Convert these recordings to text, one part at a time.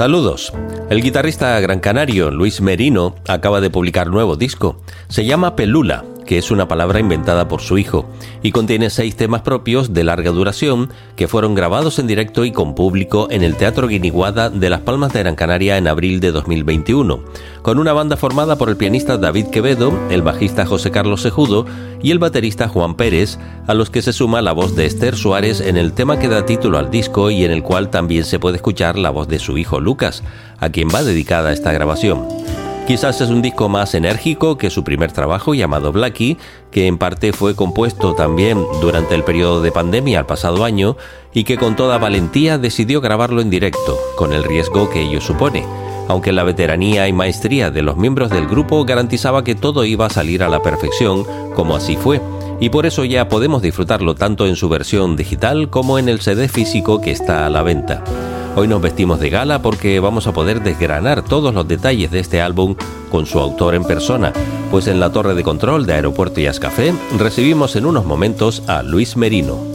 Saludos. El guitarrista gran canario Luis Merino acaba de publicar nuevo disco. Se llama Pelula, que es una palabra inventada por su hijo, y contiene seis temas propios de larga duración que fueron grabados en directo y con público en el Teatro Guiniguada de Las Palmas de Gran Canaria en abril de 2021, con una banda formada por el pianista David Quevedo, el bajista José Carlos Sejudo y el baterista Juan Pérez, a los que se suma la voz de Esther Suárez en el tema que da título al disco y en el cual también se puede escuchar la voz de su hijo Lucas, a quien va dedicada esta grabación. Quizás es un disco más enérgico que su primer trabajo llamado Blackie, que en parte fue compuesto también durante el periodo de pandemia al pasado año y que con toda valentía decidió grabarlo en directo, con el riesgo que ello supone, aunque la veteranía y maestría de los miembros del grupo garantizaba que todo iba a salir a la perfección, como así fue, y por eso ya podemos disfrutarlo tanto en su versión digital como en el CD físico que está a la venta. Hoy nos vestimos de gala porque vamos a poder desgranar todos los detalles de este álbum con su autor en persona, pues en la torre de control de Aeropuerto y Ascafé recibimos en unos momentos a Luis Merino.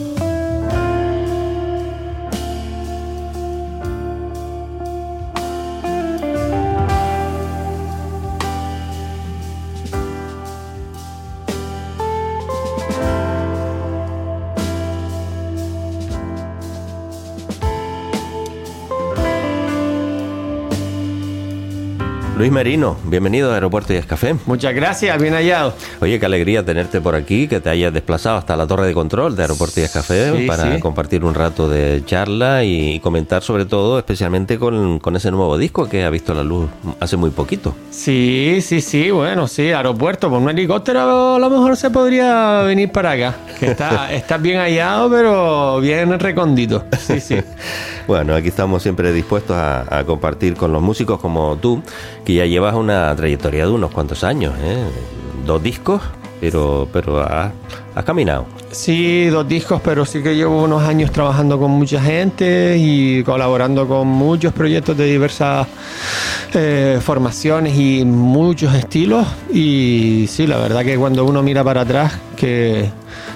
Luis Merino, bienvenido a Aeropuerto y Escafé. Muchas gracias, bien hallado. Oye, qué alegría tenerte por aquí, que te hayas desplazado hasta la torre de control de Aeropuerto y Escafé Sí, para sí. compartir un rato de charla y comentar sobre todo, especialmente con, con ese nuevo disco que ha visto la luz hace muy poquito. Sí, sí, sí, bueno, sí, aeropuerto, por un helicóptero a lo mejor se podría venir para acá. Que está, está bien hallado, pero bien recondito. Sí, sí. Bueno, aquí estamos siempre dispuestos a, a compartir con los músicos como tú, que ya llevas una trayectoria de unos cuantos años, ¿eh? Dos discos, pero, pero has, caminado. Sí, dos discos, pero sí que llevo unos años trabajando con mucha gente y colaborando con muchos proyectos de diversas eh, formaciones y muchos estilos. Y sí, la verdad que cuando uno mira para atrás, que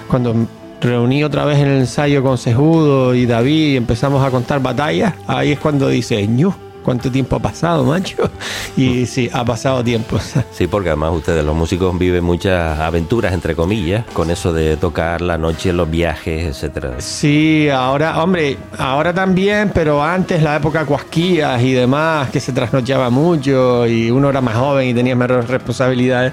cuando reuní otra vez en el ensayo con Sejudo y David y empezamos a contar batallas, ahí es cuando dice, ñu, ¿cuánto tiempo ha pasado, macho? Y sí, ha pasado tiempo. Sí, porque además ustedes, los músicos, viven muchas aventuras, entre comillas, con eso de tocar la noche, los viajes, etcétera. Sí, ahora, hombre, ahora también, pero antes la época cuasquillas y demás, que se trasnochaba mucho y uno era más joven y tenía menos responsabilidades,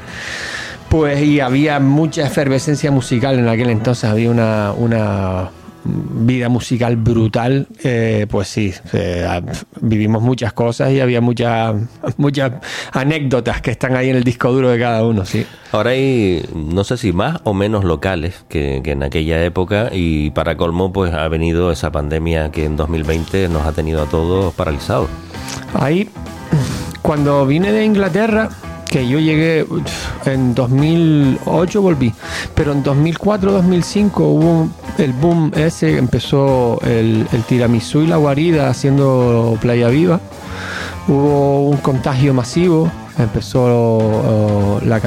pues y había mucha efervescencia musical en aquel entonces, había una, una vida musical brutal, eh, pues sí, eh, vivimos muchas cosas y había muchas muchas anécdotas que están ahí en el disco duro de cada uno, sí. Ahora hay, no sé si más o menos locales que, que en aquella época y para colmo pues ha venido esa pandemia que en 2020 nos ha tenido a todos paralizados. Ahí, cuando vine de Inglaterra, que yo llegué en 2008 volví, pero en 2004-2005 hubo el boom ese, empezó el, el tiramisú y la guarida haciendo Playa Viva, hubo un contagio masivo, empezó uh, la, eh,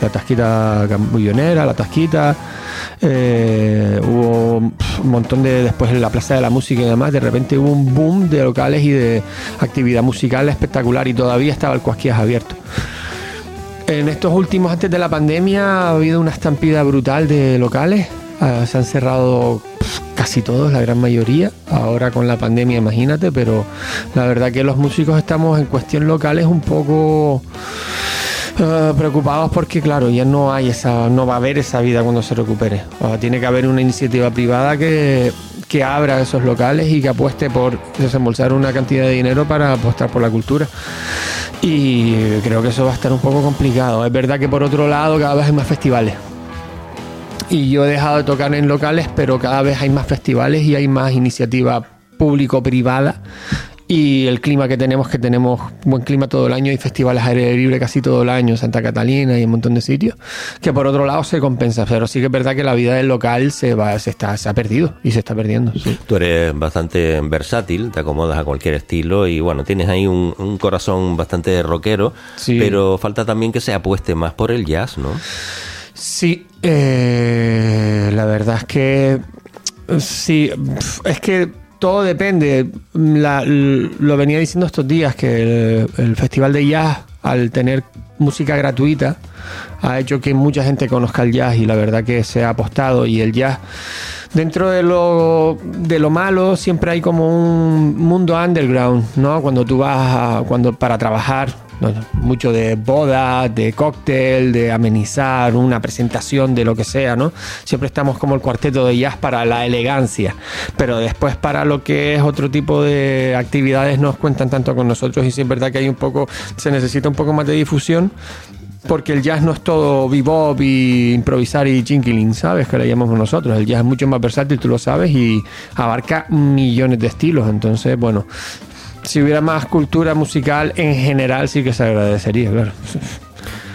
la, tasquita cambullonera, la tasquita, eh, hubo un montón de, después en la Plaza de la Música y demás, de repente hubo un boom de locales y de actividad musical espectacular y todavía estaba el Cuasquías abierto. En estos últimos, antes de la pandemia, ha habido una estampida brutal de locales. Uh, se han cerrado casi todos, la gran mayoría. Ahora con la pandemia, imagínate, pero la verdad que los músicos estamos en cuestión locales un poco uh, preocupados porque, claro, ya no hay esa, no va a haber esa vida cuando se recupere. O tiene que haber una iniciativa privada que, que abra esos locales y que apueste por desembolsar una cantidad de dinero para apostar por la cultura. Y creo que eso va a estar un poco complicado. Es verdad que por otro lado cada vez hay más festivales y yo he dejado de tocar en locales, pero cada vez hay más festivales y hay más iniciativa público-privada. Y el clima que tenemos, que tenemos buen clima todo el año y festivales aire libre casi todo el año, Santa Catalina y un montón de sitios, que por otro lado se compensa. Pero sí que es verdad que la vida del local se va, se está, se ha perdido y se está perdiendo. Sí. Tú eres bastante versátil, te acomodas a cualquier estilo y bueno, tienes ahí un, un corazón bastante rockero, Sí. pero falta también que se apueste más por el jazz, ¿no? Sí, eh, la verdad es que sí, es que todo depende. Lo venía diciendo estos días que el, el Festival de Jazz, al tener música gratuita, ha hecho que mucha gente conozca el jazz y la verdad que se ha apostado y el jazz dentro de lo, de lo malo siempre hay como un mundo underground, ¿no? Cuando tú vas a- cuando para trabajar, ¿no? mucho de boda, de cóctel, de amenizar una presentación de lo que sea, ¿no? Siempre estamos como el cuarteto de jazz para la elegancia, pero después para lo que es otro tipo de actividades nos cuentan tanto con nosotros y sí es verdad que hay un poco, se necesita un poco más de difusión porque el jazz no es todo bebop y improvisar y chinkiling, ¿sabes? Que le llamamos nosotros. El jazz es mucho más versátil, tú lo sabes, y abarca millones de estilos. Entonces, bueno, si hubiera más cultura musical en general, sí que se agradecería, claro.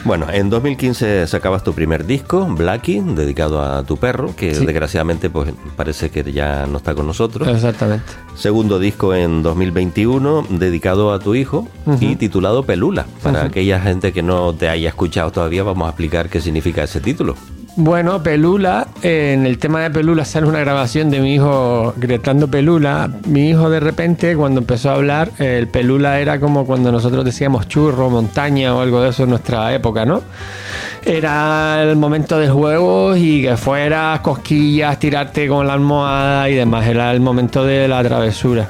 Bueno, en 2015 sacabas tu primer disco, Blackie, dedicado a tu perro, que Sí. desgraciadamente pues parece que ya no está con nosotros. Exactamente. Segundo disco en 2021, dedicado a tu hijo y titulado Pelula. Para aquella gente que no te haya escuchado todavía, vamos a explicar qué significa ese título. Bueno, Pelula, en el tema de Pelula sale una grabación de mi hijo gritando Pelula. Mi hijo de repente cuando empezó a hablar, el Pelula era como cuando nosotros decíamos churro, montaña o algo de eso en nuestra época, ¿no? Era el momento del juego y que fuera cosquillas, tirarte con la almohada y demás. Era el momento de la travesura.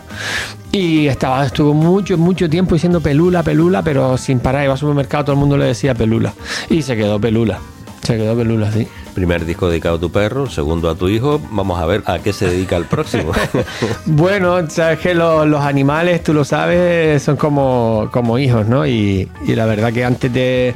Y estaba, estuvo mucho, mucho tiempo diciendo pelula, pelula, pero sin parar. Iba al supermercado, todo el mundo le decía pelula. Y se quedó pelula. Se quedó pelula, sí. Primer disco dedicado a tu perro, segundo a tu hijo. Vamos a ver a qué se dedica el próximo. Bueno, sabes que lo- los animales, tú lo sabes, son como, como hijos, ¿no? Y, y la verdad que antes de,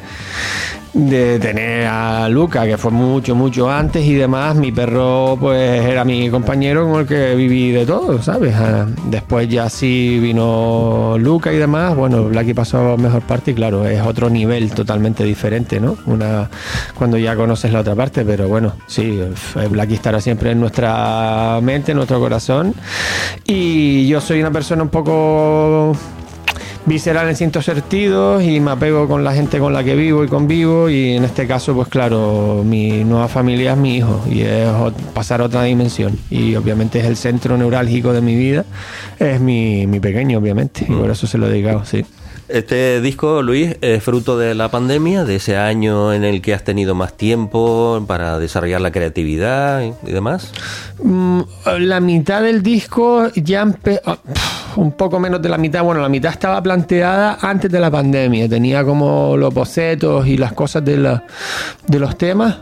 de tener a Luca, que fue mucho, mucho antes y demás, mi perro pues era mi compañero con el que viví de todo, ¿sabes? Ah, Después ya sí vino Luca y demás, bueno, Blacky pasó mejor parte y claro, es otro nivel totalmente diferente, ¿no? Una, cuando ya conoces la otra parte, pero bueno, sí, eh, Blacky estará siempre en nuestra mente, en nuestro corazón. Y yo soy una persona un poco visceral en ciertos sentidos y me apego con la gente con la que vivo y convivo y en este caso pues claro mi nueva familia es mi hijo y es pasar a otra dimensión y obviamente es el centro neurálgico de mi vida es mi, mi pequeño obviamente y por eso se lo he dedicado sí Este disco, Luis, es fruto de la pandemia, de ese año en el que has tenido más tiempo para desarrollar la creatividad y demás. Mm, la mitad del disco ya empe- ah, un poco menos de la mitad, bueno, la mitad estaba planteada antes de la pandemia, tenía como los bocetos y las cosas de, la- de los temas,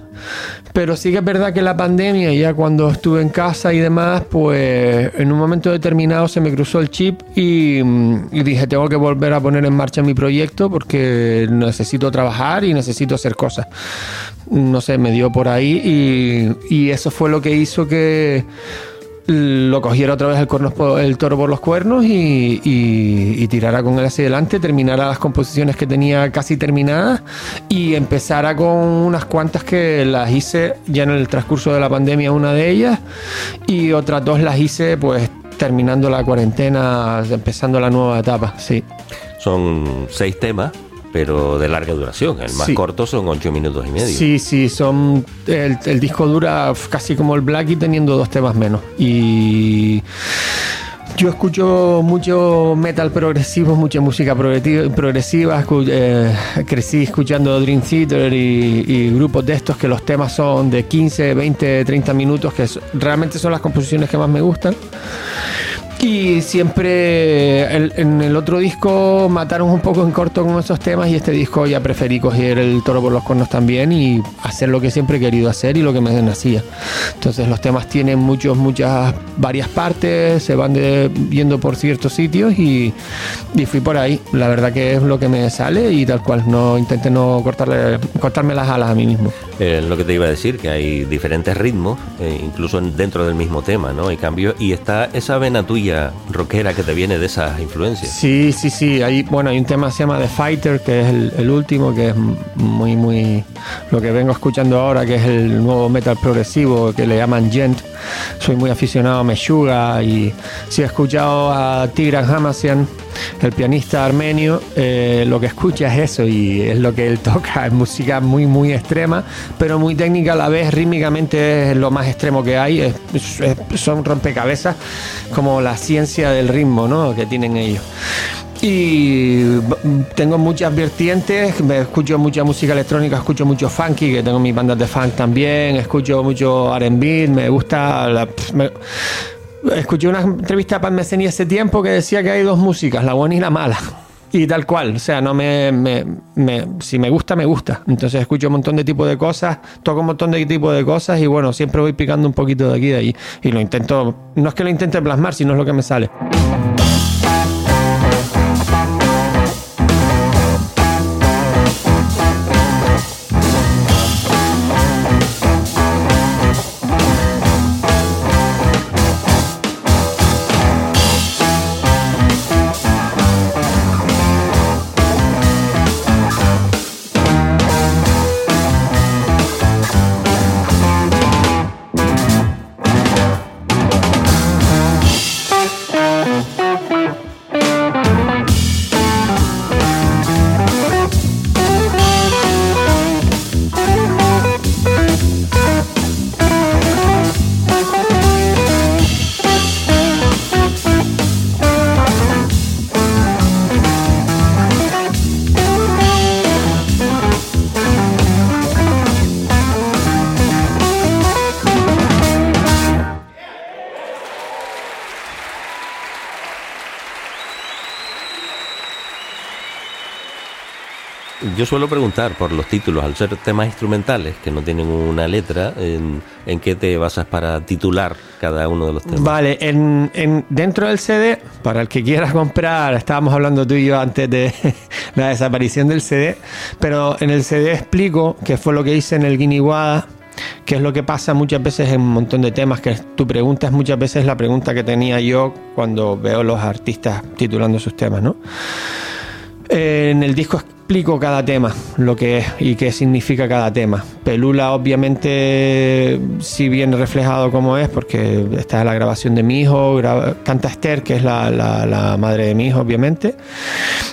pero sí que es verdad que la pandemia, ya cuando estuve en casa y demás, pues en un momento determinado se me cruzó el chip y, y dije, tengo que volver a poner en marcha mi proyecto porque necesito trabajar y necesito hacer cosas. No sé, me dio por ahí y, y eso fue lo que hizo que lo cogiera otra vez el, toro por los cuernos y, y- y tirara con él hacia adelante, terminara las composiciones que tenía casi terminadas y empezara con unas cuantas que las hice ya en el transcurso de la pandemia, una de ellas, y otras dos las hice pues terminando la cuarentena, empezando la nueva etapa, sí. Son seis temas, pero de larga duración. El más Sí. corto son ocho minutos y medio. Sí, sí, son. El, el disco dura casi como el Black y teniendo dos temas menos. Y. Yo escucho mucho metal progresivo, mucha música progresiva. escu- eh, crecí escuchando Dream Theater y, y grupos de estos que los temas son de 15, 20, 30 minutos, que es- realmente son las composiciones que más me gustan. Y siempre el- en el otro disco mataron un poco en corto con esos temas y este disco ya preferí coger el toro por los cuernos también y hacer lo que siempre he querido hacer y lo que me nacía. Entonces los temas tienen muchos, muchas, varias partes, se van de- yendo por ciertos sitios y, y fui por ahí. La verdad que es lo que me sale y tal cual, no intenté no cortarle, cortarme las alas a mí mismo. Eh, lo que te iba a decir, que hay diferentes ritmos, eh, incluso en- dentro del mismo tema, ¿no? Hay cambios. Y está esa vena tuya rockera que te viene de esas influencias. Sí, sí, sí. Hay, bueno, hay un tema que se llama The Fighter, que es el, último, que es muy, muy. Lo que vengo escuchando ahora, que es el nuevo metal progresivo que le llaman Gent. Soy muy aficionado a Meshuga y si he escuchado a Tigran Hamasyan, el pianista armenio, eh, lo que escucha es eso y es lo que él toca. Es música muy, muy extrema, pero muy técnica a la vez. Rítmicamente es lo más extremo que hay. Es- es- son rompecabezas como la ciencia del ritmo ¿no? que tienen ellos. Y tengo muchas vertientes, me escucho mucha música electrónica, escucho mucho funky, que tengo mis bandas de funk también, escucho mucho R&B, me gusta la... me- escuché una entrevista a Pan Meceni hace tiempo que decía que hay dos músicas, la buena y la mala. Y tal cual, o sea, no me, me- me- si me gusta, me gusta. Entonces escucho un montón de tipos de cosas, toco un montón de tipos de cosas y bueno, siempre voy picando un poquito de aquí y de allí. Y lo intento, no es que lo intente plasmar, sino es lo que me sale. Yo suelo preguntar por los títulos, al ser temas instrumentales que no tienen una letra, ¿en, qué te basas para titular cada uno de los temas? Vale, en, en- dentro del CD, para el que quiera comprar, estábamos hablando tú y yo antes de la desaparición del CD, pero en el CD explico qué fue lo que hice en el Guiniguada, que es lo que pasa muchas veces en un montón de temas, que tu pregunta es muchas veces la pregunta que tenía yo cuando veo los artistas titulando sus temas, ¿no? Eh, En el disco explico cada tema, lo que es y qué significa cada tema. Pelula, obviamente, si viene reflejado como es, porque está la grabación de mi hijo, canta Esther, que es la, madre de mi hijo, obviamente.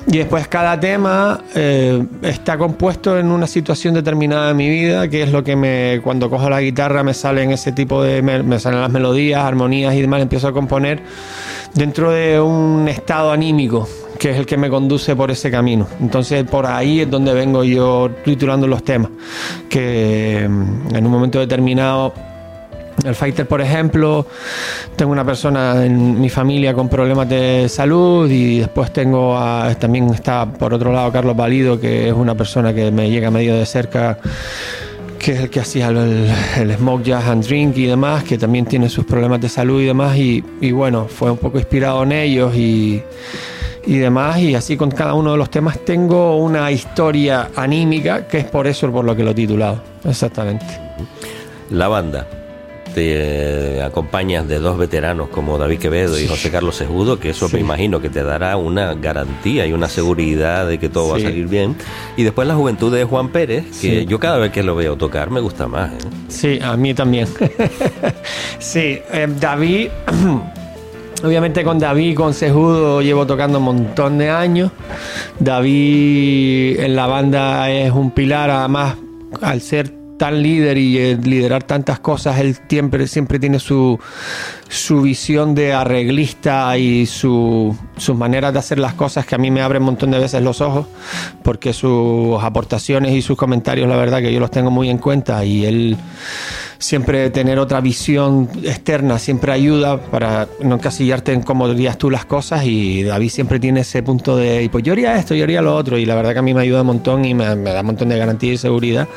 Y después cada tema eh, está compuesto en una situación determinada de mi vida, que es lo que me, cuando cojo la guitarra me salen ese tipo de, me salen las melodías, armonías y demás, empiezo a componer dentro de un estado anímico que es el que me conduce por ese camino. Entonces por ahí es donde vengo yo titulando los temas, que mm, en un momento determinado el fighter, por ejemplo, tengo una persona en mi familia con problemas de salud y después tengo también está por otro lado Carlos Valido, que es una persona que me llega medio de cerca que es el que hacía el, el Smoke Jazz and Drink y demás, que también tiene sus problemas de salud y demás, y, y bueno, fue un poco inspirado en ellos y, y demás, y así con cada uno de los temas tengo una historia anímica, que es por eso por lo que lo he titulado, exactamente. La banda. te acompañas de dos veteranos como David Quevedo y José Carlos Sejudo, que eso me imagino que te dará una garantía y una seguridad de que todo va a salir bien. Y después la juventud de Juan Pérez, que yo cada vez que lo veo tocar me gusta más. ¿eh? Sí, a mí también. sí, eh, David, obviamente con David con Sejudo llevo tocando un montón de años. David en la banda es un pilar, además al ser tan líder y eh, liderar tantas cosas, él siempre, siempre tiene su, su visión de arreglista y su, sus maneras de hacer las cosas que a mí me abren un montón de veces los ojos, porque sus aportaciones y sus comentarios, la verdad que yo los tengo muy en cuenta y él siempre tener otra visión externa siempre ayuda para no encasillarte en cómo dirías tú las cosas y David siempre tiene ese punto de "Y pues yo haría esto, yo haría lo otro y la verdad que a mí me ayuda un montón y me, me da un montón de garantía y seguridad.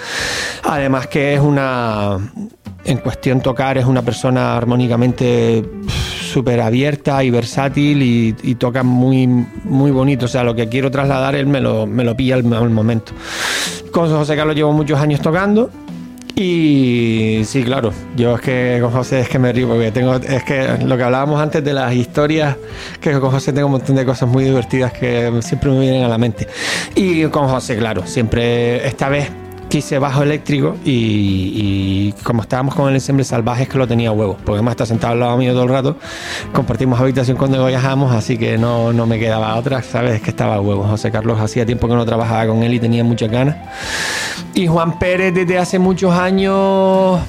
Además que es una, en cuestión tocar, es una persona armónicamente súper abierta y versátil y, y toca muy, muy bonito. O sea, lo que quiero trasladar él me lo, me lo pilla al, al momento. Con José Carlos llevo muchos años tocando. Y sí, claro, yo es que con José es que me río porque tengo, es que lo que hablábamos antes de las historias, que con José tengo un montón de cosas muy divertidas que siempre me vienen a la mente. Y con José, claro, siempre, esta vez quise bajo eléctrico y, como estábamos con el ensemble salvaje es que lo tenía huevo, porque además está sentado al lado mío todo el rato, compartimos habitación cuando viajamos, así que no, no me quedaba otra, sabes, es que estaba huevo. José Carlos hacía tiempo que no trabajaba con él y tenía muchas ganas. Y Juan Pérez desde hace muchos años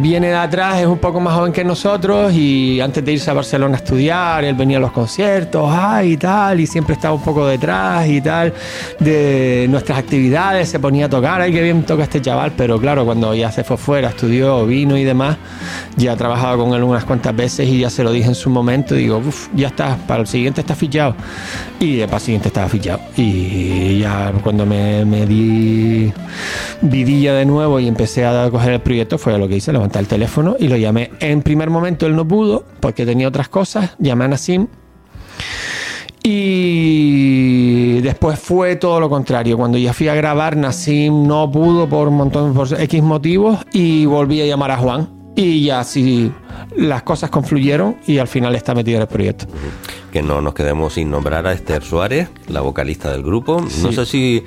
viene de atrás, es un poco más joven que nosotros y antes de irse a Barcelona a estudiar, él venía a los conciertos, ay, y tal, y siempre estaba un poco detrás y tal de nuestras actividades, se ponía a tocar, ay, qué bien toca este chaval, pero claro, cuando ya se fue fuera, estudió, vino y demás, ya trabajaba con él unas cuantas veces y ya se lo dije en su momento, digo, uff, ya está, para el siguiente está fichado. Y para el siguiente estaba fichado. Y ya cuando me, me di vidilla de nuevo y empecé a coger el proyecto, fue lo que hice, el teléfono y lo llamé. En primer momento él no pudo, porque tenía otras cosas, llamé a Nassim. Y después fue todo lo contrario. Cuando ya fui a grabar, Nassim no pudo por un montón, por X motivos, y volví a llamar a Juan. Y ya así las cosas confluyeron y al final está metido en el proyecto. Que no nos quedemos sin nombrar a Esther Suárez, la vocalista del grupo. No Sí. sé si,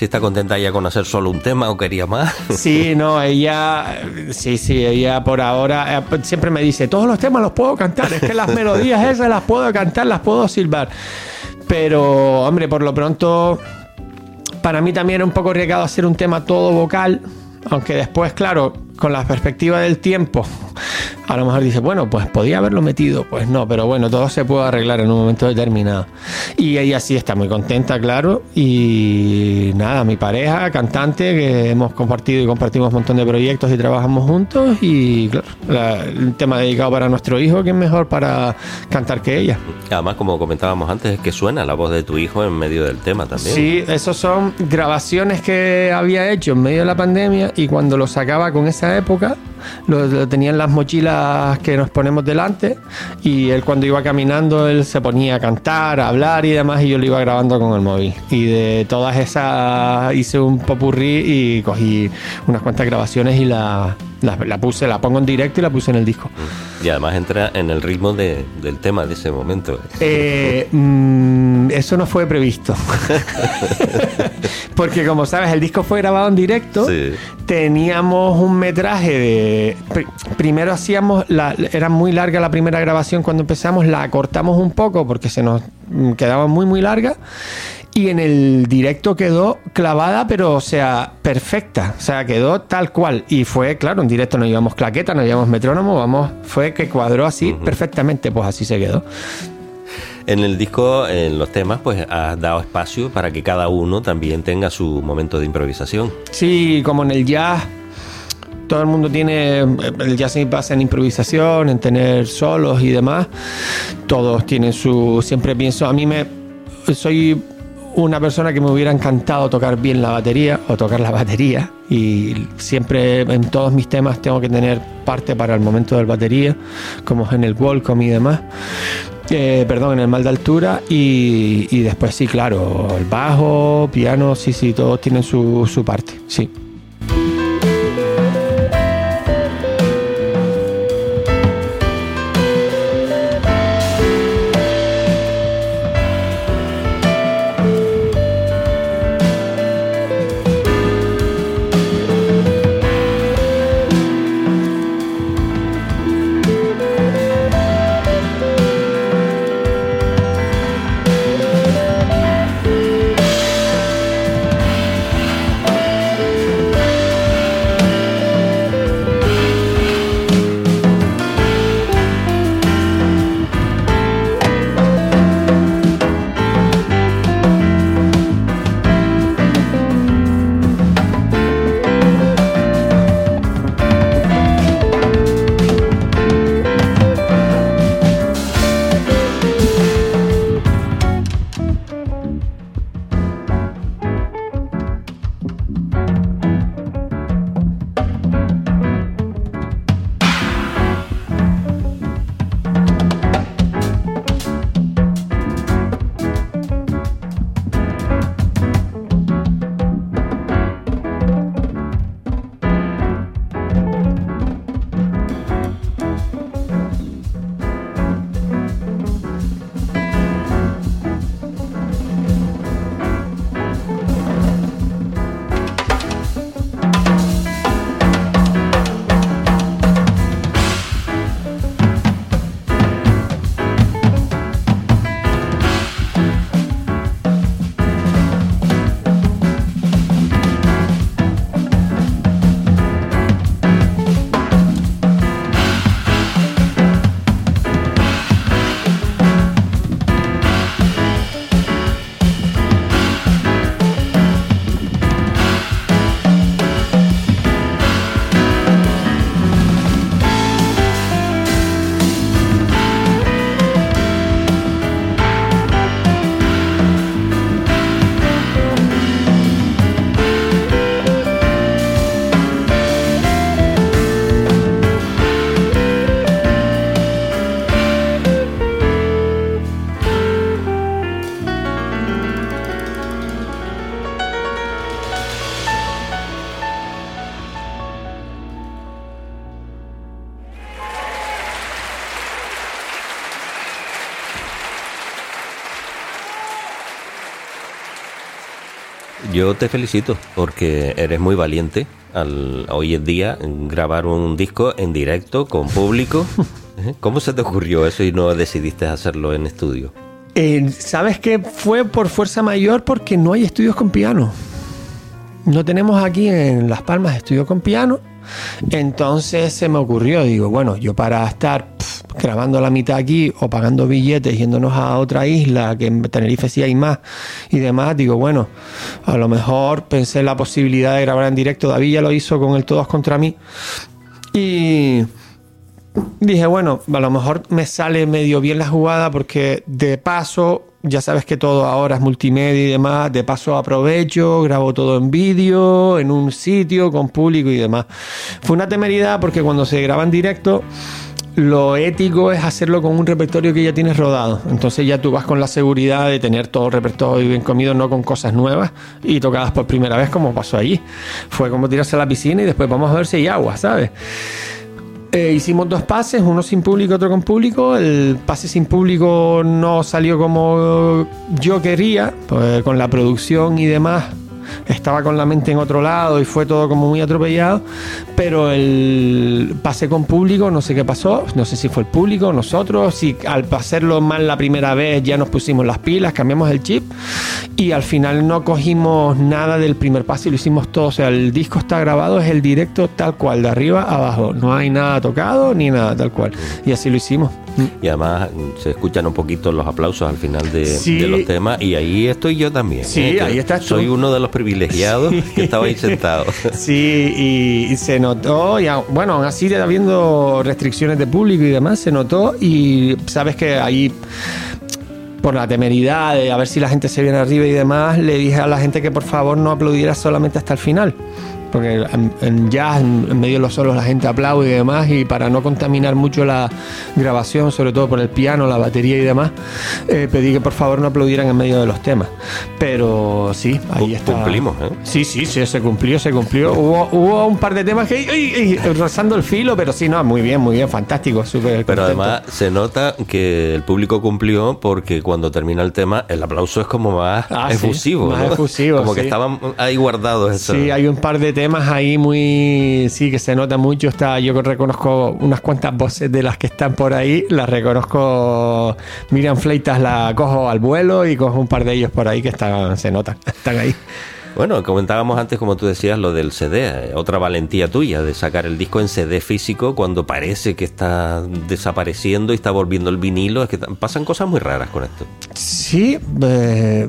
si está contenta ya con hacer solo un tema o quería más. Sí, no, ella, sí, sí, ella por ahora eh, siempre me dice, todos los temas los puedo cantar, es que las melodías esas las puedo cantar, las puedo silbar. Pero, hombre, por lo pronto, para mí también era un poco arriesgado hacer un tema todo vocal, aunque después, claro, con la perspectiva del tiempo, a lo mejor dice, bueno, pues podía haberlo metido, pues no, pero bueno, todo se puede arreglar en un momento determinado. Y ella sí está muy contenta, claro, y nada, mi pareja, cantante, que hemos compartido y compartimos un montón de proyectos y trabajamos juntos, y claro, la- el tema dedicado para nuestro hijo, que es mejor para cantar que ella. Además, como comentábamos antes, es que suena la voz de tu hijo en medio del tema también. Sí, esos son grabaciones que había hecho en medio de la pandemia y cuando lo sacaba con esa época, lo, lo tenía en las mochilas que nos ponemos delante y él cuando iba caminando, él se ponía a cantar, a hablar y demás y yo lo iba grabando con el móvil. Y de todas esas hice un popurrí y cogí unas cuantas grabaciones y la, la, la puse, la pongo en directo y la puse en el disco. Y además entra en el ritmo de- del tema de ese momento. Eh, mm, eso no fue previsto. Porque como sabes, el disco fue grabado en directo. Sí. Teníamos un metraje de... pri- primero hacíamos... La, era muy larga la primera grabación cuando empezamos. La cortamos un poco porque se nos mm, quedaba muy muy larga. Y en el directo quedó clavada, pero o sea, perfecta. O sea, quedó tal cual. Y fue, claro, en directo no llevamos claqueta, no llevamos metrónomo, vamos, fue que cuadró así perfectamente, pues así se quedó. En el disco, en los temas, pues has dado espacio para que cada uno también tenga su momento de improvisación. Sí, como en el jazz, todo el mundo tiene. El jazz se basa en improvisación, en tener solos y demás. Todos tienen su. Siempre pienso, a mí me. Soy una persona que me hubiera encantado tocar bien la batería o tocar la batería. Y siempre en todos mis temas tengo que tener parte para el momento del batería, como en el Welcome y demás. Eh, perdón, en el mal de altura y, y después sí, claro, el bajo, piano, sí, sí, todos tienen su, su parte, sí. Yo te felicito porque eres muy valiente al hoy en día grabar un disco en directo con público. ¿Eh? ¿Cómo se te ocurrió eso y no decidiste hacerlo en estudio? Eh, ¿Sabes qué? Fue por fuerza mayor porque no hay estudios con piano. No tenemos aquí en Las Palmas estudio con piano. Entonces se me ocurrió, digo, bueno, yo para estar grabando la mitad aquí o pagando billetes yéndonos a otra isla, que en Tenerife sí hay más y demás, digo, bueno, a lo mejor pensé en la posibilidad de grabar en directo. David ya lo hizo con el Todos contra mí. Y dije, bueno, a lo mejor me sale medio bien la jugada porque de paso, ya sabes que todo ahora es multimedia y demás, de paso aprovecho, grabo todo en vídeo, en un sitio, con público y demás. Fue una temeridad porque cuando se graba en directo, lo ético es hacerlo con un repertorio que ya tienes rodado. Entonces ya tú vas con la seguridad de tener todo el repertorio bien comido, no con cosas nuevas y tocadas por primera vez como pasó allí. Fue como tirarse a la piscina y después vamos a ver si hay agua, ¿sabes? Eh, hicimos dos pases, uno sin público, otro con público. El pase sin público no salió como yo quería, pues con la producción y demás. Estaba con la mente en otro lado y fue todo como muy atropellado. Pero el pase con público, no sé qué pasó. No sé si fue el público, nosotros. Si al hacerlo mal la primera vez ya nos pusimos las pilas, cambiamos el chip. Y al final no cogimos nada del primer pase y lo hicimos todo. O sea, el disco está grabado, es el directo tal cual, de arriba a abajo. No hay nada tocado ni nada tal cual. Y así lo hicimos. Y además mm, se escuchan un poquito los aplausos al final de, Sí. de los temas y ahí estoy yo también. Sí, ¿eh? Ahí estás tú. Soy uno de los privilegiados que estaba ahí sentado. Sí, y, y se notó, y bueno, aún así habiendo restricciones de público y demás, se notó y sabes que ahí por la temeridad de a ver si la gente se viene arriba y demás, le dije a la gente que por favor no aplaudiera solamente hasta el final. Porque en, jazz, en, medio de los solos, la gente aplaude y demás, y para no contaminar mucho la grabación, sobre todo por el piano, la batería y demás, eh, pedí que por favor no aplaudieran en medio de los temas. Pero sí, ahí está. cumplimos, ¿eh? Sí, sí, sí, se cumplió, se cumplió. Hubo, hubo un par de temas que ay, ay, rozando el filo, pero sí, no, muy bien, muy bien, fantástico, súper Pero además se nota que el público cumplió porque cuando termina el tema el aplauso es como más Ah, sí, efusivo. más ¿no? efusivo, Como que sí. estaban ahí guardados. eso. Sí, hay un par de temas ahí muy. Sí, que se nota mucho. Está, yo reconozco unas cuantas voces de las que están por ahí. Las reconozco. Miriam Fleitas la cojo al vuelo y cojo un par de ellos por ahí que están, se notan. Están ahí. Bueno, comentábamos antes, como tú decías, lo del CD, otra valentía tuya de sacar el disco en CD físico cuando parece que está desapareciendo y está volviendo el vinilo. Es que pasan cosas muy raras con esto. Sí, eh,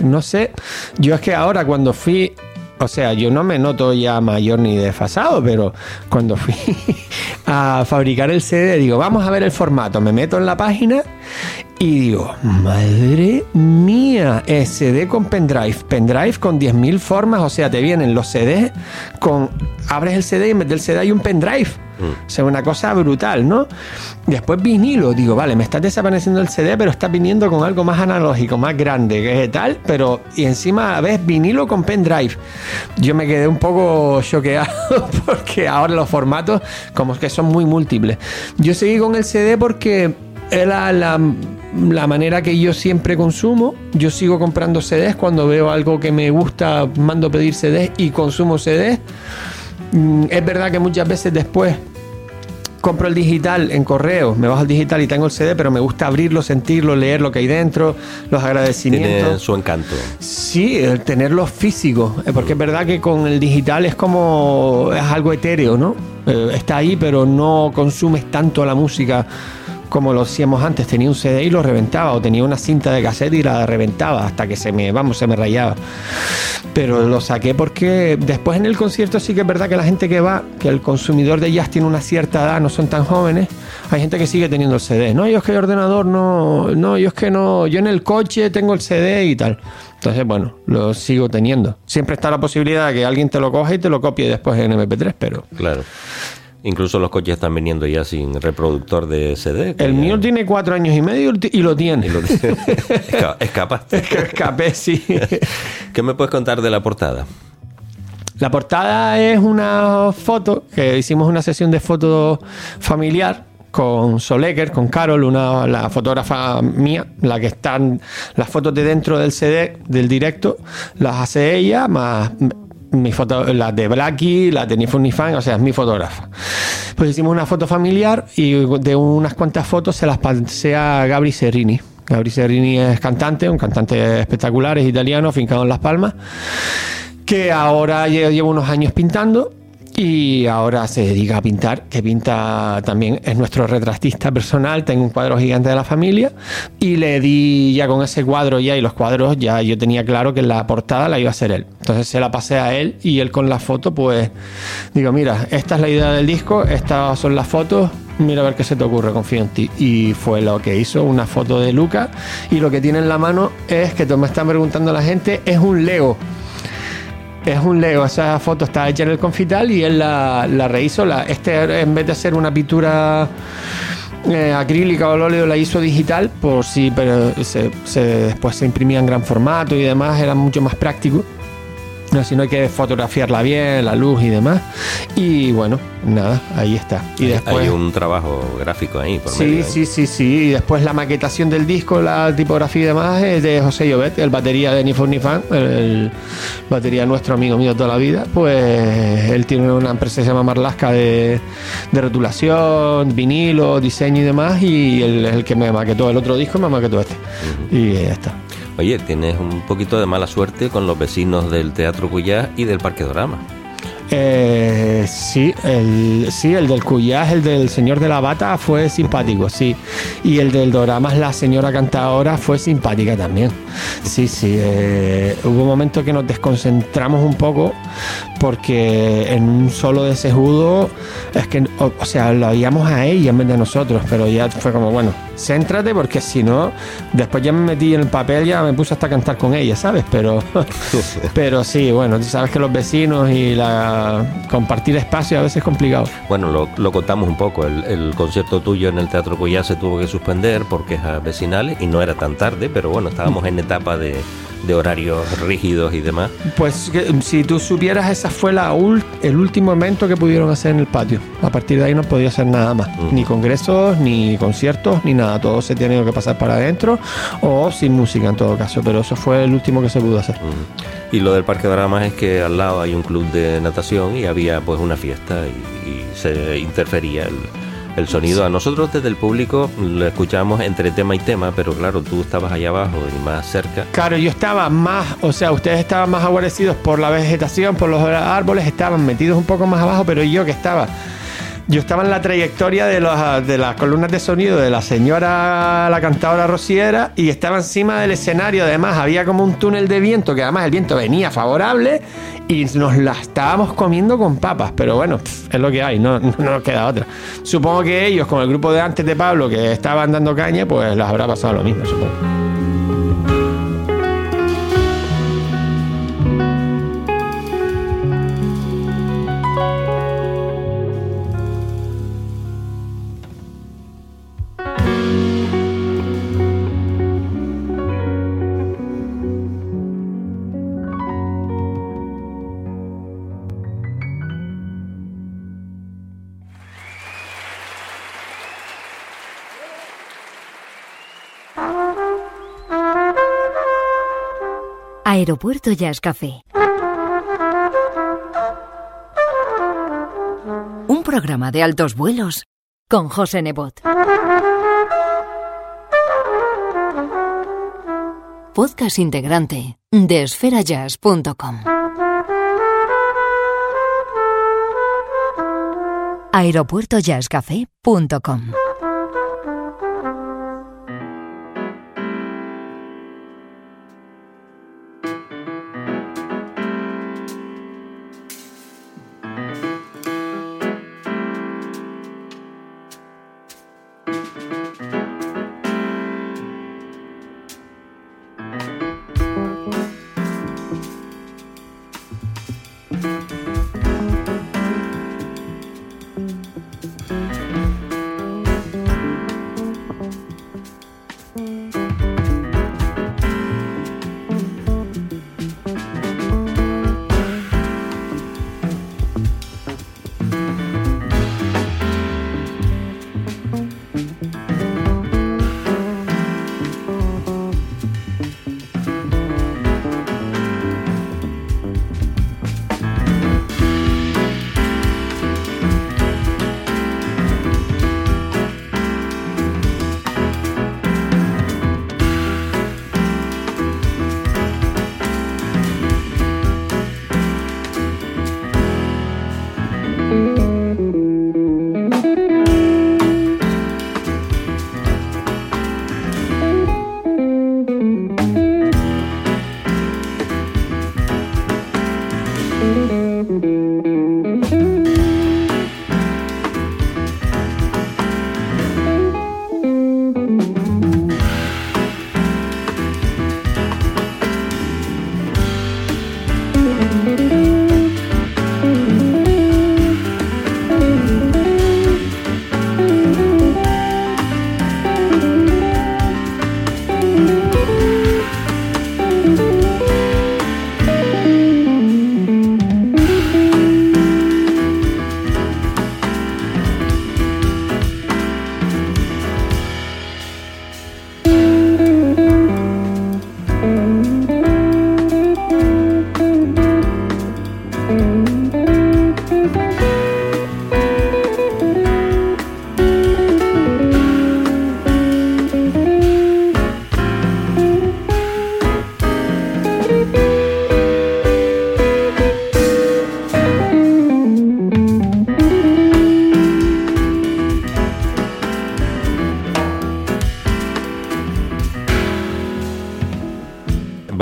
no sé. Yo es que ahora cuando fui, o sea, yo no me noto ya mayor ni desfasado, pero cuando fui a fabricar el CD, digo, vamos a ver el formato. Me meto en la página y digo, madre mía, es CD con pendrive. Pendrive con 10.000 formas, o sea, te vienen los CDs con... Abres el CD y en vez del CD hay un pendrive. O sea, una cosa brutal, ¿no? Después vinilo, digo, vale, me está desapareciendo el CD, pero está viniendo con algo más analógico, más grande, que es tal, pero y encima ves vinilo con pendrive. Yo me quedé un poco choqueado porque ahora los formatos como que son muy múltiples. Yo seguí con el CD porque era la, la manera que yo siempre consumo. Yo sigo comprando CDs cuando veo algo que me gusta, mando pedir CDs y consumo CDs. Mm, Es verdad que muchas veces después compro el digital en correo, me bajo el digital y tengo el CD, pero me gusta abrirlo, sentirlo, leer lo que hay dentro, los Tiene agradecimientos. su encanto. Sí, el tenerlo físico, eh, porque es verdad que con el digital es como es algo etéreo, ¿no? Eh, está ahí, pero no consumes tanto la música como lo hacíamos antes. Tenía un CD y lo reventaba, o tenía una cinta de cassette y la reventaba hasta que se me, vamos, se me rayaba. Pero lo saqué porque después en el concierto sí que es verdad que la gente que va, que el consumidor de jazz tiene una cierta edad, no son tan jóvenes, hay gente que sigue teniendo el CD. No, yo es que el ordenador no, no, yo es que no, yo en el coche tengo el CD y tal. Entonces, bueno, lo sigo teniendo. Siempre está la posibilidad de que alguien te lo coja y te lo copie después en MP3, pero Claro. Incluso los coches están viniendo ya sin reproductor de CD. el ya- mío tiene cuatro años y medio y lo tiene. y lo- Esca- Escapaste. Es que escapé, sí. ¿Qué me puedes contar de la portada? La portada es una foto que hicimos una sesión de fotos familiar con Soleker, con Carol, una, la fotógrafa mía, la que están las fotos de dentro del CD, del directo, las hace ella, más mi foto, las de Blacky, las de Ni Fan, o sea, es mi fotógrafa. Pues hicimos una foto familiar y de unas cuantas fotos se las pasé a Gabri Serrini. Gabri Serrini es cantante, un cantante espectacular, es italiano, afincado en Las Palmas, que ahora lleva unos años pintando y ahora se dedica a pintar, que pinta también, es nuestro retratista personal, tengo un cuadro gigante de la familia y le di ya con ese cuadro ya y los cuadros ya yo tenía claro que la portada la iba a hacer él. Entonces se la pasé a él y él con la foto pues digo, mira, esta es la idea del disco, estas son las fotos, mira a ver qué se te ocurre, confío en ti. Y fue lo que hizo, una foto de Luca y lo que tiene en la mano es que me están preguntando la gente, es un Lego. Es un Lego, esa foto está hecha en el confital y él la, rehizo. La, este, en vez de hacer una pintura eh, acrílica o al óleo, la hizo digital, por si, pero se, se, después se imprimía en gran formato y demás, era mucho más práctico. Así no hay que fotografiarla bien, la luz y demás. Y bueno, nada, ahí está. Y hay, después, hay un trabajo gráfico ahí por Sí, medio, ¿eh? sí, sí, sí. Y después la maquetación del disco, la tipografía y demás es de José Llobet, el batería de Ni Fu Ni Fan, el, el batería nuestro amigo mío toda la vida. Pues él tiene una empresa que se llama Marlasca de, de rotulación, vinilo, diseño y demás. Y él es el que me maquetó el otro disco, me maquetó este. Y ya está. Oye, tienes un poquito de mala suerte con los vecinos del Teatro Cuyá y del Parque Dorama. Eh, sí, el, sí, el del Cuyás, el del señor de la bata fue simpático, sí. Y el del Doramas, la señora cantadora, fue simpática también. Sí, sí. eh, hubo un momento que nos desconcentramos un poco porque en un solo de sejudo es que, o, o sea, lo oíamos a ella en vez de nosotros, pero ya fue como, bueno, céntrate porque si no, después ya me metí en el papel, ya me puse hasta a cantar con ella, ¿sabes? Pero, pero sí, bueno, tú sabes que los vecinos y la compartir espacio a veces es complicado. Bueno, lo, lo contamos un poco. El, el concierto tuyo en el Teatro Cuyá se tuvo que suspender porque es a vecinales y no era tan tarde, pero bueno, estábamos en etapa de, de horarios rígidos y demás. Pues que, si tú supieras, esa fue la ul- el último evento que pudieron hacer en el patio. A partir de ahí no podía hacer nada más. Ni congresos, ni conciertos, ni nada. Todo se tiene que pasar para adentro o sin música en todo caso. Pero eso fue el último que se pudo hacer. Y lo del Parque Dorama es que al lado hay un club de natación y había pues una fiesta y, y se interfería el, el sonido. A nosotros desde el público lo escuchamos entre tema y tema, pero claro, tú estabas allá abajo y más cerca. Claro, yo estaba más, o sea, ustedes estaban más aguarecidos por la vegetación, por los árboles, estaban metidos un poco más abajo, pero yo que estaba, yo estaba en la trayectoria de, de las columnas de sonido de la señora, la cantadora rociera, y estaba encima del escenario, además había como un túnel de viento, que además el viento venía favorable, y nos la estábamos comiendo con papas, pero bueno, es lo que hay, no, no nos queda otra. Supongo que ellos, con el grupo de antes de Pablo, que estaban dando caña, pues les habrá pasado lo mismo, supongo. Aeropuerto Jazz Café. Un programa de altos vuelos con José Nebot. Podcast integrante de esferajazz.com. aeropuertojazzcafé.com.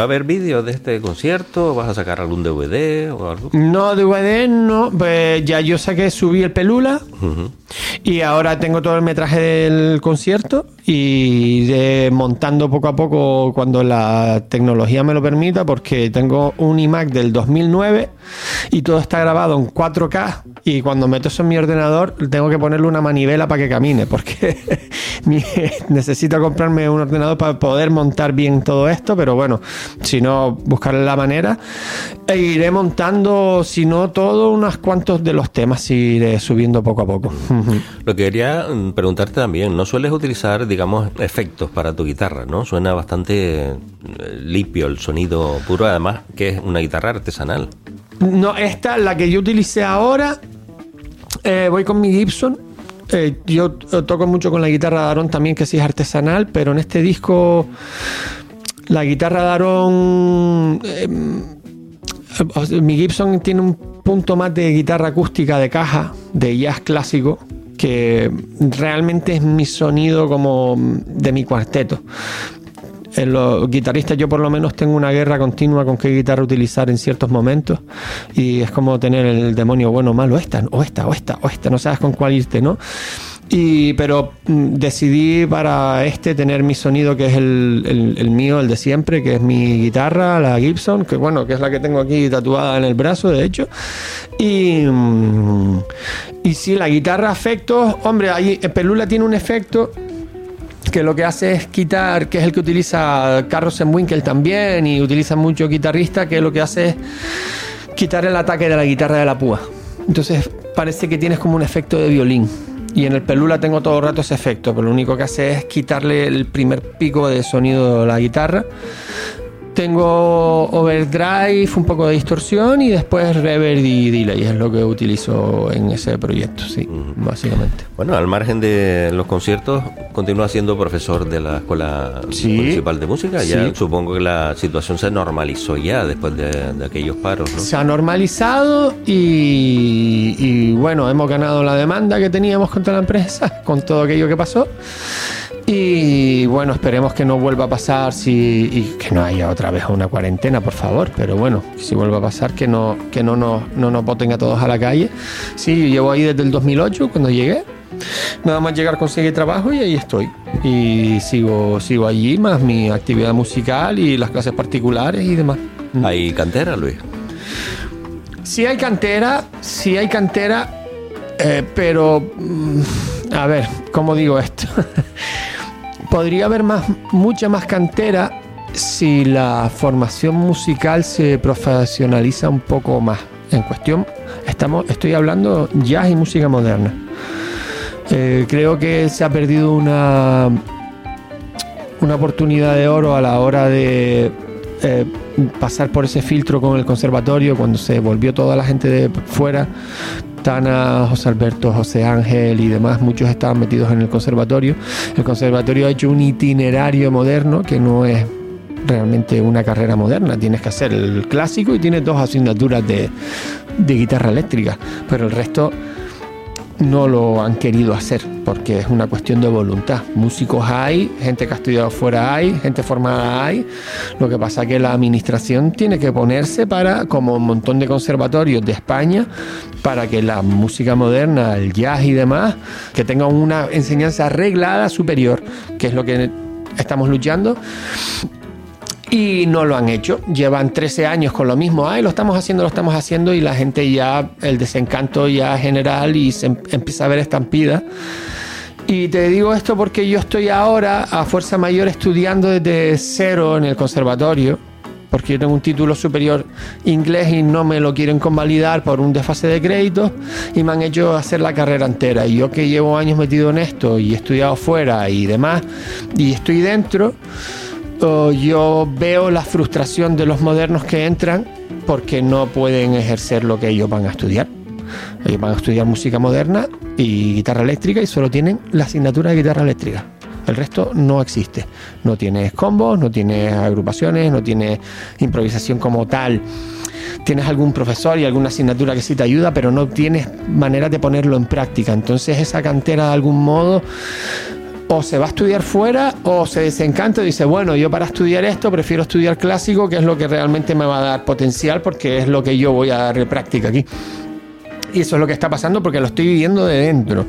haber vídeos de este concierto? ¿Vas a sacar algún DVD o algo? No, DVD no. Pues ya yo saqué, subí el Pelula y ahora tengo todo el metraje del concierto y montando poco a poco cuando la tecnología me lo permita porque tengo un iMac del 2009 y todo está grabado en 4K y cuando meto eso en mi ordenador tengo que ponerle una manivela para que camine porque necesito comprarme un ordenador para poder montar bien todo esto, pero bueno, si no, buscarle la manera. E iré montando, si no todo, unos cuantos de los temas iré subiendo poco a poco. Lo que quería mm, preguntarte también, ¿no sueles utilizar, digamos, efectos para tu guitarra, no? Suena bastante eh, limpio el sonido puro, además que es una guitarra artesanal. No, esta, la que yo utilicé ahora, eh, voy con mi Gibson. Eh, yo toco mucho con la guitarra de Aaron también, que sí es artesanal, pero en este disco la guitarra de Aaron... sea, mi Gibson tiene un punto más de guitarra acústica de caja, de jazz clásico, que realmente es mi sonido como de mi cuarteto. En los guitarristas yo por lo menos tengo una guerra continua con qué guitarra utilizar en ciertos momentos y es como tener el demonio bueno, malo, esta, o esta, o esta, o esta, no sabes con cuál irte, ¿no? Y, pero mm, decidí para este tener mi sonido que es el, mío, el de siempre, que es mi guitarra, la Gibson, que bueno, que es la que tengo aquí tatuada en el brazo, de hecho. Y, mm, y sí, la guitarra efectos, hombre, ahí Pelula tiene un efecto que lo que hace es quitar, que es el que utiliza Carlos Winkel también y utiliza mucho guitarrista, que lo que hace es quitar el ataque de la guitarra de la púa. Entonces parece que tienes como un efecto de violín. Y en el Pelula tengo todo el rato ese efecto, pero lo único que hace es quitarle el primer pico de sonido a la guitarra. Tengo overdrive, un poco de distorsión y después reverb y delay. Es lo que utilizo en ese proyecto, sí, básicamente. Bueno, al margen de los conciertos, continúa siendo profesor de la Escuela Sí. Municipal de Música. Ya Sí. supongo que la situación se normalizó ya después de, de aquellos paros, ¿no? Se ha normalizado y, y, bueno, hemos ganado la demanda que teníamos contra la empresa con todo aquello que pasó. Y bueno, esperemos que no vuelva a pasar si, y que no haya otra vez una cuarentena, por favor. Pero bueno, si vuelva a pasar, que no, que no, nos, no nos boten a todos a la calle. Sí, yo llevo ahí desde el 2008, cuando llegué. Nada más llegar conseguir trabajo y ahí estoy. Y sigo, sigo allí, más mi actividad musical y las clases particulares y demás. ¿Hay cantera, Luis? Sí hay cantera, sí hay cantera, eh, pero mm, a ver, ¿cómo digo esto? Podría haber más, mucha más cantera si la formación musical se profesionaliza un poco más. En cuestión, estamos, estoy hablando jazz y música moderna. Eh, creo que se ha perdido una, una oportunidad de oro a la hora de eh, pasar por ese filtro con el conservatorio cuando se volvió toda la gente de fuera. José Alberto, José Ángel y demás, muchos estaban metidos en el conservatorio. El conservatorio ha hecho un itinerario moderno que no es realmente una carrera moderna. Tienes que hacer el clásico y tienes dos asignaturas de, de guitarra eléctrica, pero el resto no lo han querido hacer porque es una cuestión de voluntad. Músicos hay, gente que ha estudiado fuera hay, gente formada hay. Lo que pasa es que la administración tiene que ponerse para, como un montón de conservatorios de España, para que la música moderna, el jazz y demás, que tengan una enseñanza arreglada superior, que es lo que estamos luchando y no lo han hecho. Llevan 13 años con lo mismo. Ay, lo estamos haciendo, lo estamos haciendo y la gente ya, el desencanto ya general y se em- empieza a ver estampida. Y te digo esto porque yo estoy ahora a fuerza mayor estudiando desde cero en el conservatorio, porque yo tengo un título superior inglés y no me lo quieren convalidar por un desfase de créditos y me han hecho hacer la carrera entera. Y yo que llevo años metido en esto y he estudiado fuera y demás, y estoy dentro, Yo veo la frustración de los modernos que entran porque no pueden ejercer lo que ellos van a estudiar. Ellos van a estudiar música moderna y guitarra eléctrica y solo tienen la asignatura de guitarra eléctrica. El resto no existe. No tienes combos, no tienes agrupaciones, no tienes improvisación como tal. Tienes algún profesor y alguna asignatura que sí te ayuda, pero no tienes manera de ponerlo en práctica. Entonces esa cantera de algún modo o se va a estudiar fuera o se desencanta y dice, bueno, yo para estudiar esto prefiero estudiar clásico, que es lo que realmente me va a dar potencial porque es lo que yo voy a darle práctica aquí. Y eso es lo que está pasando porque lo estoy viviendo de dentro.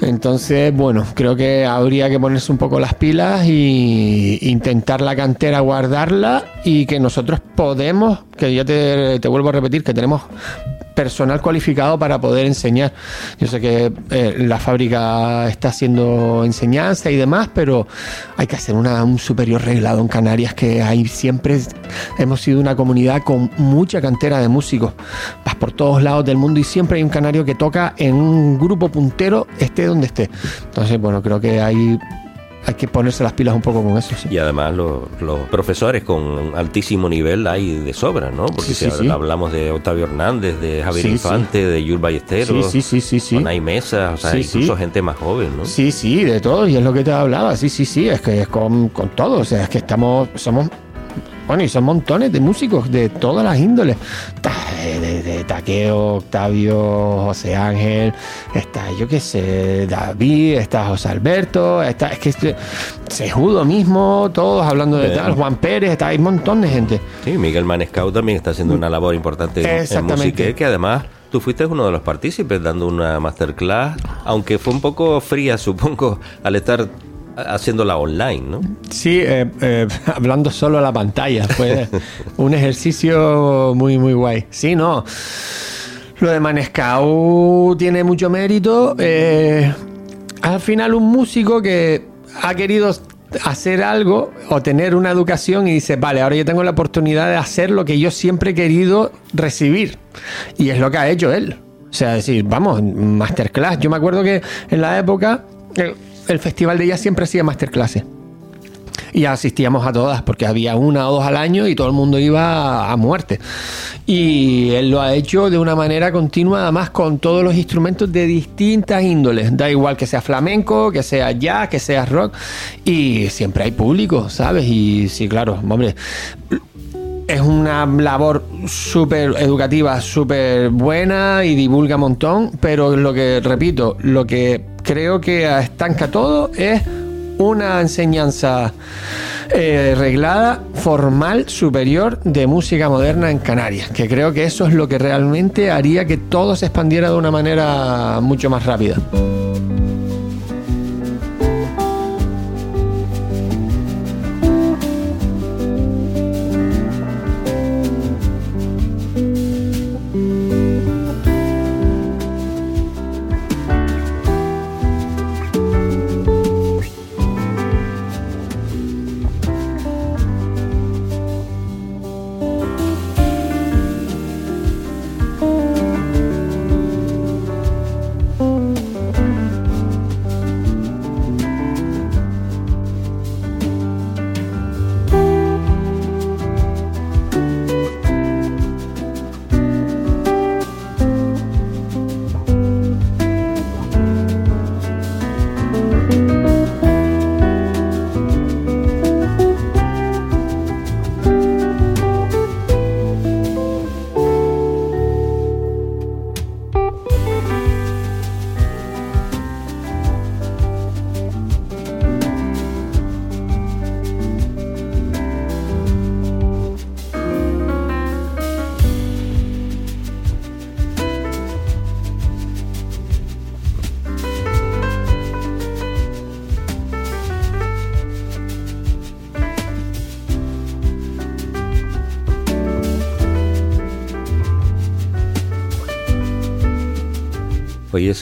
Entonces, bueno, creo que habría que ponerse un poco las pilas y intentar la cantera guardarla y que nosotros podemos, que ya te, te vuelvo a repetir, que tenemos personal cualificado para poder enseñar. Yo sé que eh, la fábrica está haciendo enseñanza y demás, pero hay que hacer una, un superior reglado en Canarias, que ahí siempre hemos sido una comunidad con mucha cantera de músicos. Vas por todos lados del mundo y siempre hay un canario que toca en un grupo puntero, esté donde esté. Entonces, bueno, creo que hay hay que ponerse las pilas un poco con eso. Sí. Y además los, los, profesores con altísimo nivel hay de sobra, ¿no? Porque Sí, si sí, hablamos de Octavio Hernández, de Javier Infante, de Yul Ballesteros, Sí, sí, sí, sí, sí. con Ay Mesa, o sea, Sí, incluso gente más joven, ¿no? Sí, sí, de todo, y es lo que te hablaba, sí, sí, sí, es que es con, con todo, o sea, es que estamos, somos, bueno, y son montones de músicos de todas las índoles, de, de- de Taqueo, Octavio, José Ángel, está, yo qué sé, David, está José Alberto, está, es que este, Sejudo mismo, todos hablando de tal, Juan Pérez, está, hay un montón de gente. Sí, Miguel Manescau también está haciendo una labor importante en. Musique, que además tú fuiste uno de los partícipes dando una masterclass, aunque fue un poco fría, supongo, al estar haciéndola online, ¿no? Sí, eh, eh, hablando solo a la pantalla. Fue un ejercicio muy, muy guay. Sí, no. Lo de Manescau tiene mucho mérito. eh, al final, un músico que ha querido hacer algo o tener una educación y dice, vale, ahora yo tengo la oportunidad de hacer lo que yo siempre he querido recibir. Y es lo que ha hecho él. O sea, decir, vamos, masterclass. Yo me acuerdo que en la época el, Festival de Jazz siempre hacía masterclasses. Y asistíamos a todas, porque había una o dos al año y todo el mundo iba a muerte. Y él lo ha hecho de una manera continua, además con todos los instrumentos de distintas índoles. Da igual que sea flamenco, que sea jazz, que sea rock. Y siempre hay público, ¿sabes? Y sí, claro, hombre, es una labor súper educativa, súper buena y divulga un montón, pero lo que, repito, lo que creo que estanca todo es una enseñanza eh, reglada, formal, superior de música moderna en Canarias, que creo que eso es lo que realmente haría que todo se expandiera de una manera mucho más rápida.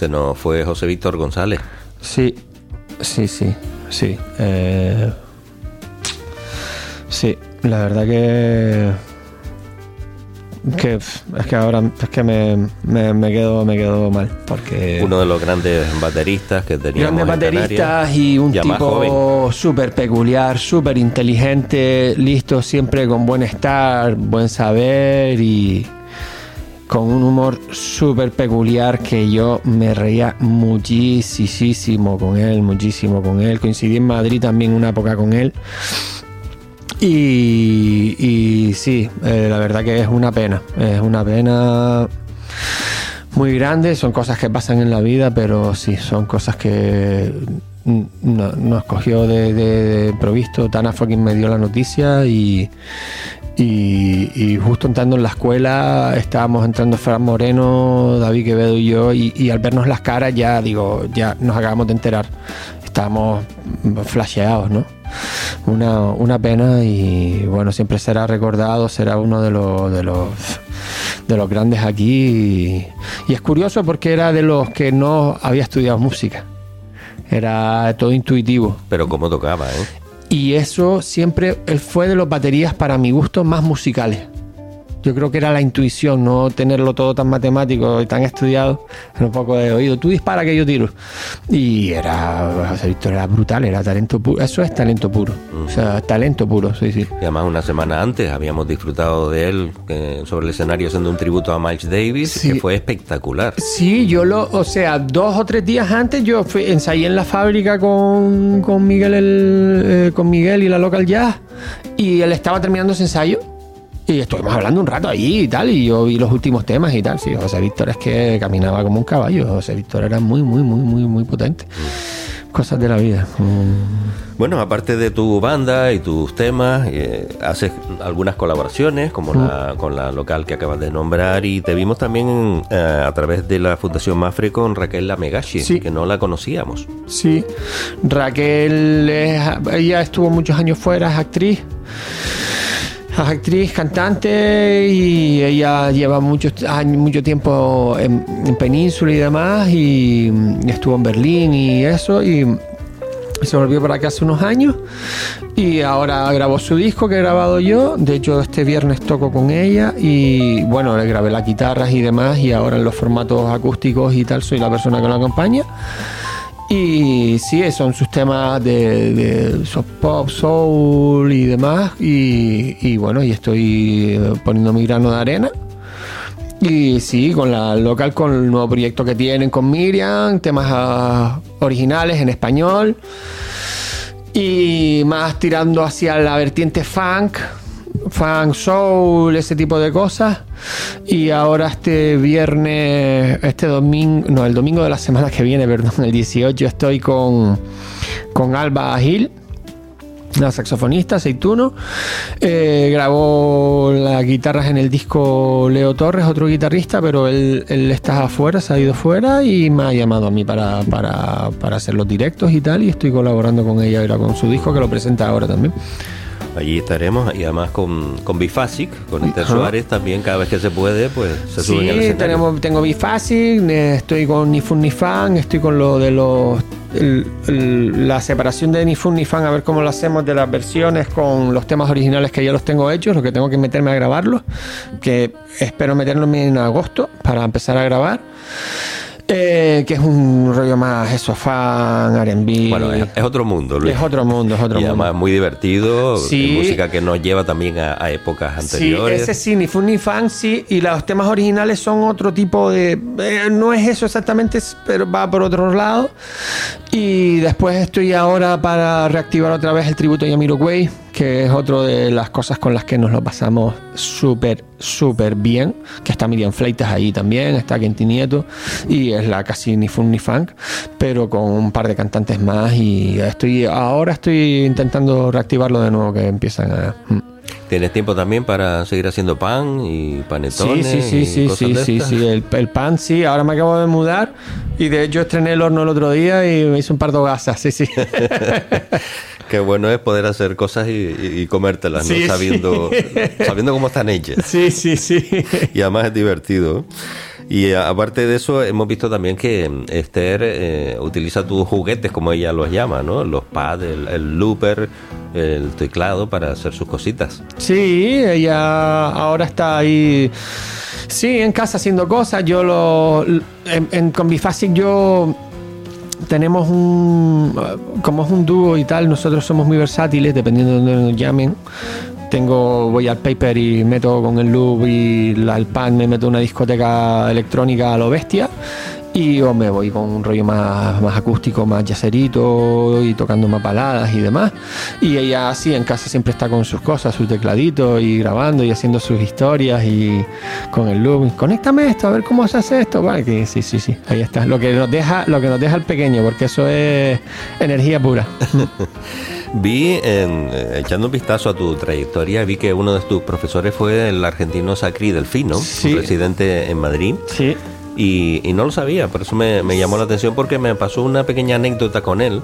No fue José Víctor González. Sí, sí, sí, sí. Eh, sí, la verdad que que es que ahora es que me, me, me quedo me quedo mal porque Uno de los grandes bateristas que teníamos grandes bateristas Canarias. y un tipo súper peculiar, súper inteligente, listo siempre con buen estar, buen saber y con un humor súper peculiar que yo me reía muchísimo con él, muchísimo con él. Coincidí en Madrid también una época con él. Y, sí, eh, la verdad que es una pena, es una pena muy grande, son cosas que pasan en la vida, pero sí, son cosas que no- nos cogió de, de, de improviso. Tana fucking me dio la noticia y, y, justo entrando en la escuela estábamos entrando Fran Moreno, David Quevedo y yo y, y al vernos las caras ya digo, ya nos acabamos de enterar. Estábamos flasheados, ¿no? Una, una pena y bueno, siempre será recordado, será uno de los, de los de los grandes aquí y, y es curioso porque era de los que no había estudiado música. Era todo intuitivo. Pero cómo tocaba, ¿eh? Y eso siempre, fue de los baterías para mi gusto más musicales. Yo creo que era la intuición, no tenerlo todo tan matemático y tan estudiado, un poco de oído. Tú dispara que yo tiro. Y era, José Víctor era brutal, era talento puro. Eso es talento puro. O sea, talento puro, sí, sí. Y además una semana antes habíamos disfrutado de él eh, sobre el escenario haciendo un tributo a Miles Davis, Sí. que fue espectacular. Sí, yo lo, o sea, dos o tres días antes yo fui, ensayé en la fábrica con, con Miguel el, eh, con Miguel y la local jazz y él estaba terminando ese ensayo y estuvimos hablando un rato ahí y tal y yo vi los últimos temas y tal. Sí, José Víctor es que caminaba como un caballo. José Víctor era muy, muy, muy, muy, muy potente. Cosas de la vida. Mm. Bueno, aparte de tu banda y tus temas, eh, haces algunas colaboraciones, como la, con la local que acabas de nombrar, y te vimos también eh, a través de la Fundación Mafre con Raquel Lamegashi, Sí. que no la conocíamos. Sí, Raquel, es- ella estuvo muchos años fuera, es actriz. Actriz, cantante y ella lleva mucho, mucho tiempo en, en Península y demás y mm, estuvo en Berlín y eso y se volvió para acá hace unos años y ahora grabó su disco que he grabado yo. De hecho, este viernes toco con ella y bueno, le grabé las guitarras y demás y ahora en los formatos acústicos y tal soy la persona que lo acompaña. Y sí, son sus temas de, de so- pop, soul y demás. Y, y bueno, y estoy eh, poniendo mi grano de arena. Y sí, con la local, con el nuevo proyecto que tienen con Miriam, temas ah, originales en español. Y más tirando hacia la vertiente funk, funk soul, ese tipo de cosas. Y ahora este viernes, este domingo, no, el domingo de la semana que viene, perdón, el 18, estoy con, con Alba Gil, la saxofonista, aceituno. Eh, grabó las guitarras en el disco Leo Torres, otro guitarrista, pero él, él está afuera, se ha ido fuera y me ha llamado a mí para, para, para hacer los directos y tal. Y estoy colaborando con ella ahora con su disco que lo presenta ahora también. Allí estaremos y además con, con Bifasic, con Esther. Suárez también, cada vez que se puede, pues se suben al Sí, escenario. tenemos, tengo Bifacil, eh, estoy con Ni Fun Ni Fan, estoy con lo de los. el- el- la separación de Ni Fun Ni Fan, a ver cómo lo hacemos de las versiones con los temas originales que ya los tengo hechos, lo que tengo que meterme a grabarlos, que espero meterme en agosto para empezar a grabar. Eh, que es un rollo más eso, fan, RB. Bueno, es, es otro mundo, Luis. Es otro mundo, es otro y mundo. además muy divertido, Sí. música que nos lleva también a, a épocas anteriores. Sí, ese sí, ni fun ni fan, sí. Y los temas originales son otro tipo de. eh, no es eso exactamente, pero va por otro lado. Y después estoy ahora para reactivar otra vez el tributo a Yamiroquai, que es otro de las cosas con las que nos lo pasamos súper, súper bien. Que está Miriam Fleitas ahí también, está Kenty Nieto. Y es la casi ni fun ni funk, pero con un par de cantantes más. Y estoy ahora estoy intentando reactivarlo de nuevo, que empiezan a. ¿Tienes tiempo también para seguir haciendo pan y panetones? Sí, sí, sí, sí, sí, sí, sí, el, el pan sí, ahora me acabo de mudar y de hecho estrené el horno el otro día y me hice un par de gasas, sí, sí. Qué bueno es poder hacer cosas y, y- comértelas, Sí, sí. ¿no? Sabiendo, sabiendo cómo están hechas. Sí, sí, sí. Y además es divertido. Y a- aparte de eso, hemos visto también que mm, Esther eh, utiliza tus juguetes, como ella los llama, ¿no? Los pads, el, el looper, el teclado para hacer sus cositas. Sí, ella ahora está ahí, sí, en casa haciendo cosas, yo lo, en, en, con yo tenemos un, como es un dúo y tal, nosotros somos muy versátiles, dependiendo de donde nos llamen. Tengo, voy al paper y meto con el loop y la- el pan, me meto una discoteca electrónica a lo bestia. y o me voy con un rollo más, más acústico, más yacerito y tocando más baladas y demás. Y ella así en casa siempre está con sus cosas, sus tecladitos y grabando y haciendo sus historias y con el loop. Conéctame esto, a ver cómo se hace esto. Vale, que sí, sí, sí, ahí está. Lo que nos deja, lo que nos deja el pequeño, porque eso es energía pura. Vi, en, eh, echando un vistazo a tu trayectoria, vi que uno de tus profesores fue el argentino Sacri Delfino, Sí. residente en Madrid. Sí. Y, y no lo sabía, por eso me, me llamó la atención porque me pasó una pequeña anécdota con él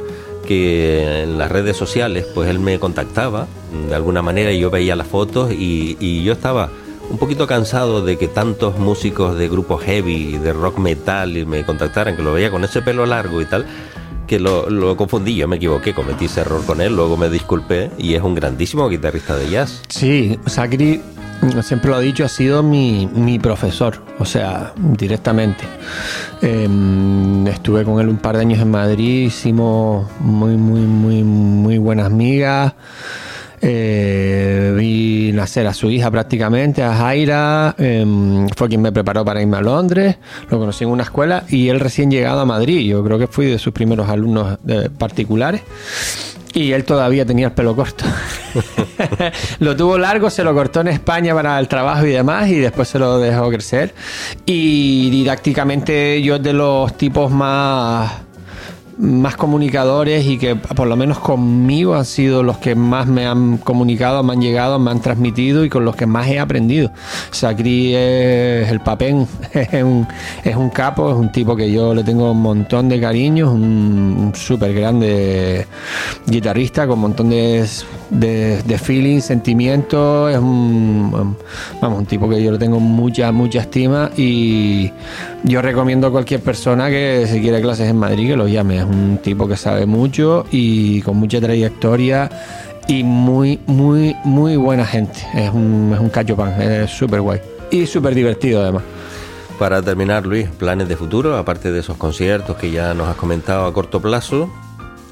que en las redes sociales pues él me contactaba de alguna manera y yo veía las fotos y, y yo estaba un poquito cansado de que tantos músicos de grupos heavy, de rock metal y me contactaran, que lo veía con ese pelo largo y tal, que lo, confundí, yo me equivoqué, cometí ese error con él, luego me disculpé y es un grandísimo guitarrista de jazz. Sí, Sacri, siempre lo he dicho, ha sido mi, mi profesor, o sea, directamente. Eh, estuve con él un par de años en Madrid, hicimos muy, muy, muy, muy buenas migas. Eh, vi nacer a su hija prácticamente, a Jaira, eh, fue quien me preparó para irme a Londres, lo conocí en una escuela y él recién llegado a Madrid, yo creo que fui de sus primeros alumnos eh, particulares y él todavía tenía el pelo corto. lo tuvo largo, se lo cortó en España para el trabajo y demás, y después se lo dejó crecer. Y didácticamente yo es de los tipos más más comunicadores y que por lo menos conmigo han sido los que más me han comunicado, me han llegado, me han transmitido y con los que más he aprendido. Sacri es el papén, es un, es un capo, es un tipo que yo le tengo un montón de cariño, es un, súper grande guitarrista con un montón de, de, de feeling, sentimientos, es un, vamos, un tipo que yo le tengo mucha, mucha estima y yo recomiendo a cualquier persona que si quiere clases en Madrid que lo llame. Es un tipo que sabe mucho y con mucha trayectoria y muy, muy, muy buena gente. Es un, es un cacho pan, es súper guay. Y súper divertido además. Para terminar, Luis, planes de futuro, aparte de esos conciertos que ya nos has comentado a corto plazo,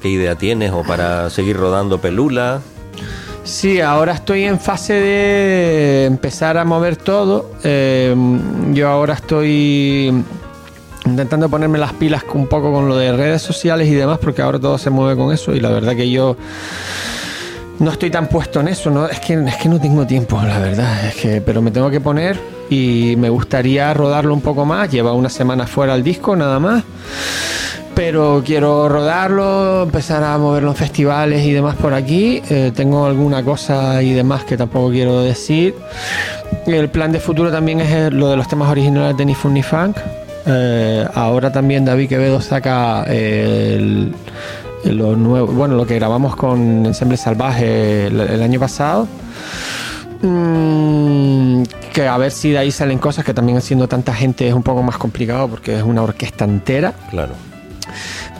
¿qué idea tienes o para seguir rodando pelula? Sí, ahora estoy en fase de empezar a mover todo. Eh, yo ahora estoy intentando ponerme las pilas un poco con lo de redes sociales y demás, porque ahora todo se mueve con eso y la verdad que yo no estoy tan puesto en eso, ¿no? Es que, es que no tengo tiempo, la verdad, es que, pero me tengo que poner y me gustaría rodarlo un poco más. Lleva una semana fuera el disco, nada más pero quiero rodarlo, empezar a moverlo en festivales y demás por aquí. Eh, tengo alguna cosa y demás que tampoco quiero decir. El plan de futuro también es lo de los temas originales de Ni Fun Ni Funk. Eh, ahora también David Quevedo saca el, lo bueno, lo que grabamos con Ensemble Salvaje el, el año pasado. Mm, que a ver si de ahí salen cosas que también haciendo tanta gente es un poco más complicado porque es una orquesta entera. Claro.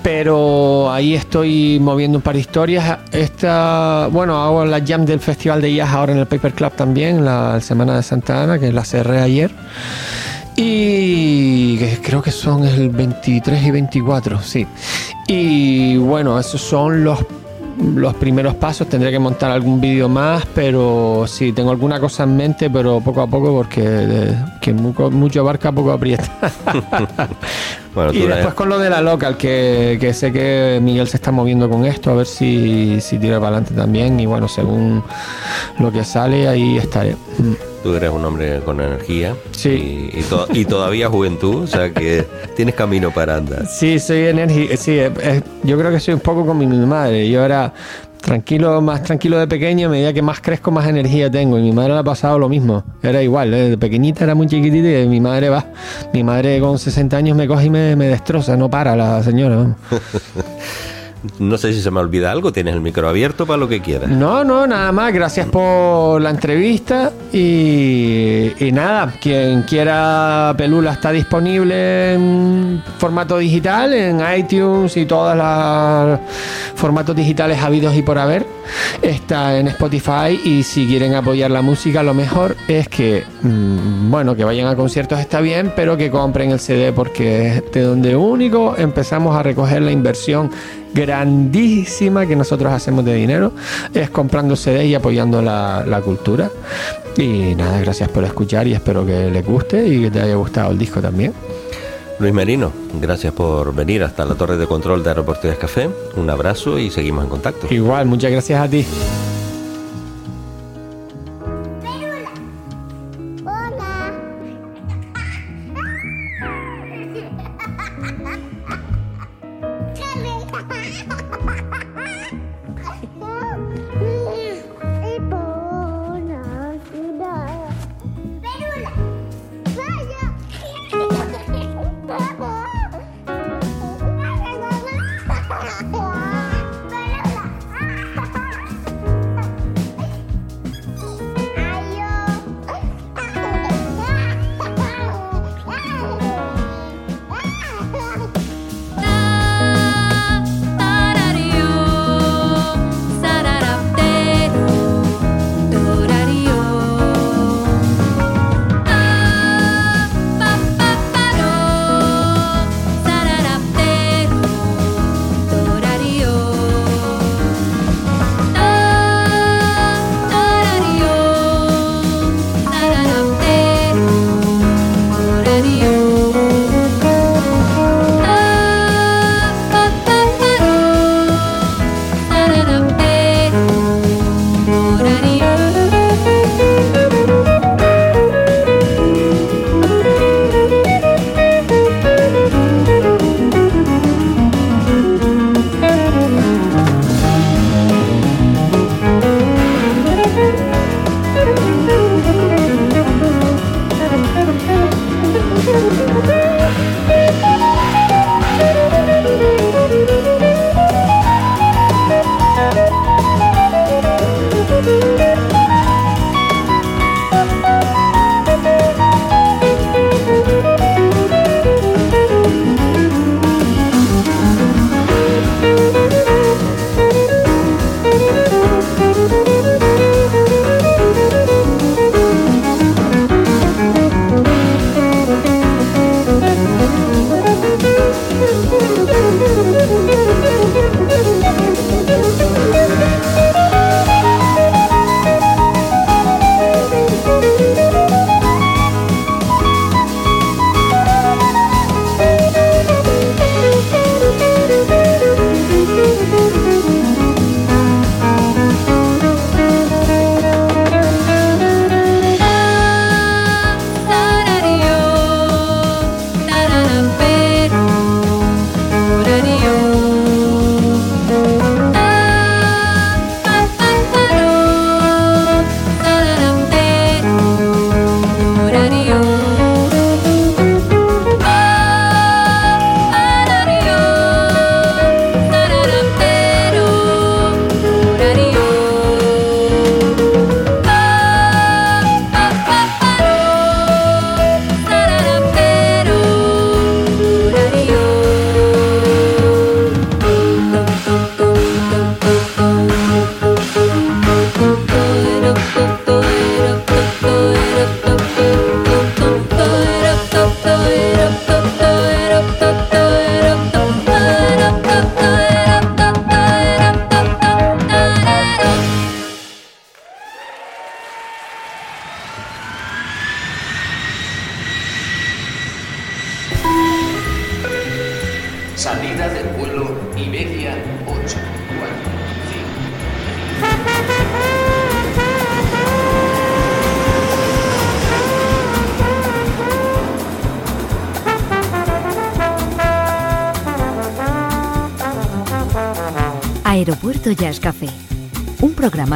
Pero ahí estoy moviendo un par de historias. Esta, bueno, hago la jam del Festival de Jazz ahora en el Paper Club también, la Semana de Santa Ana, que la cerré ayer. Y creo que son el 23 y 24, sí. Y bueno, esos son los los primeros pasos. Tendré que montar algún vídeo más, pero sí, tengo alguna cosa en mente, pero poco a poco, porque eh, que mucho, mucho abarca, poco aprieta. Bueno, y después con lo de la local, que, que sé que Miguel se está moviendo con esto, a ver si, si tira para adelante también. Y bueno, según lo que sale, ahí estaré. Tú eres un hombre con energía Sí. y, y to- y todavía juventud, o sea que tienes camino para andar. Sí, soy energía. Sí, eh, eh, yo creo que soy un poco como mi madre. Yo era tranquilo, más tranquilo de pequeño, a medida que más crezco, más energía tengo. Y mi madre le ha pasado lo mismo. Era igual, ¿eh? de pequeñita era muy chiquitita y mi madre va. Mi madre con 60 años me coge y me, me destroza, no para la señora. No sé si se me olvida algo, tienes el micro abierto para lo que quieras. No, no, nada más. Gracias por la entrevista. Y, y nada, quien quiera Pelula está disponible en formato digital, en iTunes y todos los formatos digitales habidos y por haber. Está en Spotify y si quieren apoyar la música, lo mejor es que, mm, bueno, que vayan a conciertos está bien, pero que compren el CD porque es de donde único empezamos a recoger la inversión grandísima que nosotros hacemos de dinero es comprando CD y apoyando la, la cultura. Y nada, gracias por escuchar y espero que les guste y que te haya gustado el disco también. Luis Merino, gracias por venir hasta la torre de control de Aeropuerto de Café. Un abrazo y seguimos en contacto. Igual, muchas gracias a ti.